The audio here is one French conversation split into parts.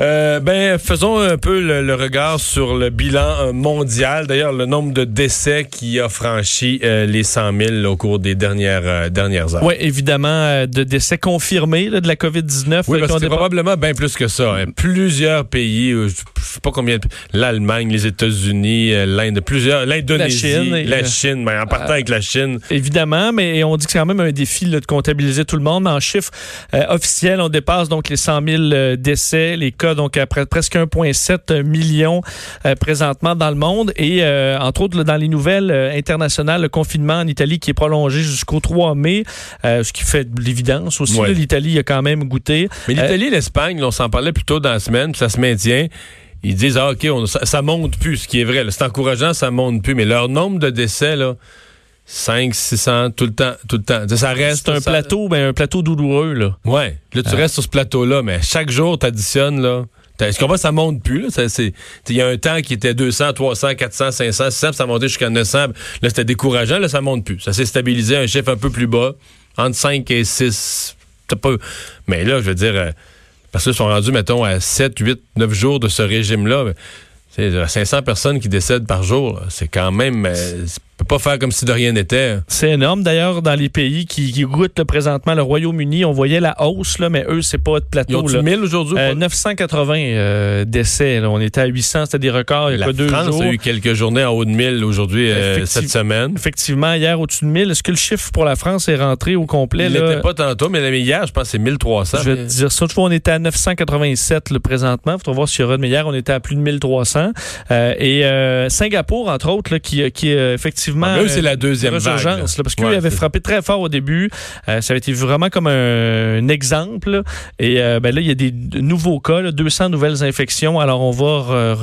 Euh, ben, faisons un peu le, regard sur le bilan euh, mondial. D'ailleurs, le nombre de décès qui a franchi euh, les 100 000 au cours des dernières, dernières heures. Oui, évidemment, de décès confirmés de la COVID-19. Oui, parce que probablement bien plus que ça. Hein. Plusieurs pays, je sais pas combien, l'Allemagne, les États-Unis, l'Inde, plusieurs, l'Indonésie, la Chine, la Chine ben, en partant avec la Chine. Évidemment, mais on dit que c'est quand même un défi de comptabiliser tout le monde. En chiffres officiels, on dépasse donc les 100 000 décès, les cas donc à presque 1,7 million euh, présentement dans le monde. Et euh, entre autres, dans les nouvelles euh, internationales, le confinement en Italie qui est prolongé jusqu'au 3 mai, ce qui fait de l'évidence aussi. L'Italie a quand même goûté. Mais l'Italie et l'Espagne, on s'en parlait plus tôt dans la semaine, ça se maintient ils disent ah, OK, ça, monte plus, ce qui est vrai. C'est encourageant, ça monte plus. Mais leur nombre de décès, là, 5, 600, tout le temps, tout le temps. Ça reste un plateau, ben, un plateau douloureux, là. Ouais. Là, tu ah. restes sur ce plateau-là, mais chaque jour, tu additionnes, là. Est-ce qu'on voit, ça monte plus, là? Il y a un temps qui était 200, 300, 400, 500, 600, ça montait jusqu'à 900. Là, c'était décourageant, là, ça monte plus. Ça s'est stabilisé à un chiffre un peu plus bas, entre 5 et 6. Pas... Mais là, je veux dire, euh, parce qu'ils sont rendus, mettons, à 7, 8, 9 jours de ce régime-là. 500 personnes qui décèdent par jour, c'est quand même, euh, peut pas faire comme si de rien n'était. C'est énorme. D'ailleurs, dans les pays qui, goûtent présentement le Royaume-Uni, on voyait la hausse, là, mais eux, c'est pas de plateau. Ils ont 1000 aujourd'hui? 980 euh, euh, décès. On était à 800, c'était des records il y a deux France a eu quelques journées en haut de 1000 aujourd'hui, euh, cette semaine. Effectivement, hier, au-dessus de 1000. Est-ce que le chiffre pour la France est rentré au complet? Il n'était pas tantôt, mais hier, je pense que c'est 1300. Je vais te dire ça. on était à 987 le présentement. Il faut voir s'il y aura de hier, on était à plus de 1300. et Singapour, entre autres, qui, qui effectivement ah, eux, c'est la deuxième vague. parce qu'ils avaient frappé très fort au début. Euh, ça avait été vraiment comme un, exemple. Et euh, ben là, il y a des nouveaux cas, 200 nouvelles infections. Alors, on va,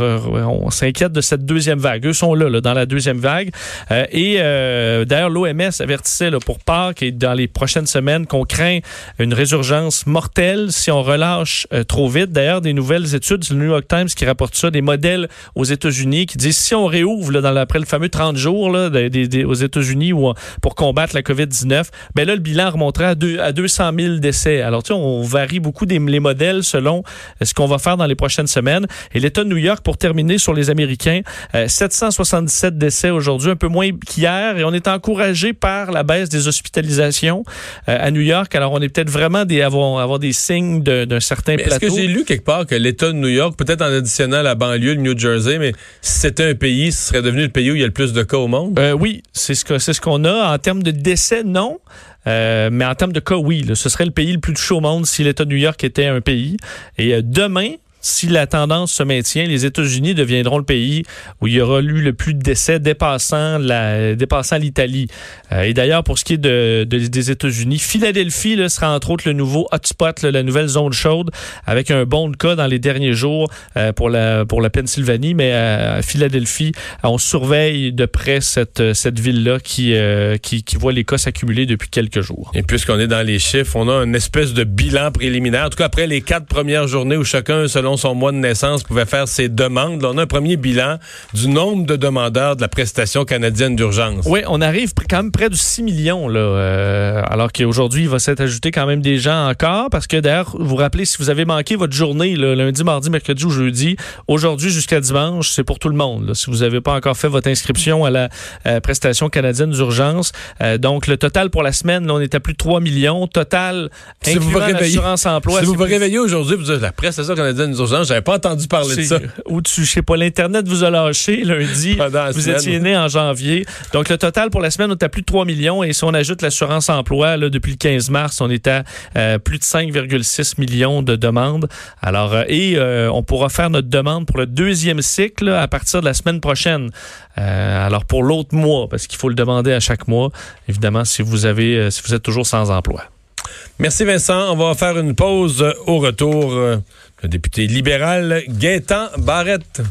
on s'inquiète de cette deuxième vague. Eux sont là, dans la deuxième vague. Euh, et d'ailleurs, l'OMS avertissait pour Pâques et dans les prochaines semaines qu'on craint une résurgence mortelle si on relâche trop vite. D'ailleurs, des nouvelles études, c'est le New York Times qui rapporte ça, des modèles aux États-Unis qui disent si on réouvre là, dans, après le fameux 30 jours, là, aux États-Unis ou pour combattre la COVID-19, ben là, le bilan remonterait à, deux, à 200 000 décès. Alors, tu sais, on varie beaucoup des, les modèles selon ce qu'on va faire dans les prochaines semaines. Et l'État de New York, pour terminer sur les Américains, 777 euh, décès aujourd'hui, un peu moins qu'hier. Et on est encouragé par la baisse des hospitalisations euh, à New York. Alors, on est peut-être vraiment des, avoir, avoir des signes d'un certain plateau. Est-ce que j'ai lu quelque part que l'État de New York, peut-être en additionnant la banlieue, le New Jersey, mais si c'était un pays, ce serait devenu le pays où il y a le plus de cas au monde? Euh, oui, c'est ce qu'on ce qu'on a. En termes de décès, non. Euh, mais en termes de cas, oui. ce serait le pays le plus touché au monde si l'État de New York était un pays. Et euh, demain, si la tendance se maintient, les États-Unis deviendront le pays où il y aura eu le plus de décès dépassant la dépassant l'Italie. Euh, et d'ailleurs, pour ce qui est de, des États-Unis, Philadelphie sera entre autres le nouveau hotspot, la nouvelle zone chaude, avec un bon de cas dans les derniers jours euh, pour la pour la Pennsylvanie, mais à Philadelphie, on surveille de près cette cette ville-là euh, qui, qui voit les cas s'accumuler depuis quelques jours. Et puisqu'on est dans les chiffres, on a une espèce de bilan préliminaire. En tout cas, après les quatre premières journées où chacun, selon son mois de naissance pouvait faire ses demandes. on a un premier bilan du nombre de demandeurs de la prestation canadienne d'urgence. Oui, on arrive quand même près de 6 millions, là, euh, alors qu'aujourd'hui, il va s'être ajouté quand même des gens encore, parce que d'ailleurs, vous vous rappelez, si vous avez manqué votre journée, lundi, mardi, mercredi ou jeudi, aujourd'hui jusqu'à dimanche, c'est pour tout le monde. Si vous n'avez pas encore fait votre inscription à la euh, prestation canadienne d'urgence, euh, donc le total pour la semaine, on est à plus de 3 millions. Total, si vous réveillez, emploi. Si vous vous réveillez aujourd'hui, vous dites la prestation canadienne d'urgence j'avais pas entendu parler de ça. Ou tu, je sais pas, l'Internet vous a lâché lundi. vous étiez né en janvier. Donc, le total pour la semaine, on est à plus de 3 millions. Et si on ajoute l'assurance emploi, là, depuis le 15 mars, on est à euh, plus de 5,6 millions de demandes. Alors, euh, et euh, on pourra faire notre demande pour le deuxième cycle à partir de la semaine prochaine. alors, pour l'autre mois, parce qu'il faut le demander à chaque mois, évidemment, si vous avez, si vous êtes toujours sans emploi. Merci Vincent. On va faire une pause au retour. Le député libéral Gaétan Barrette.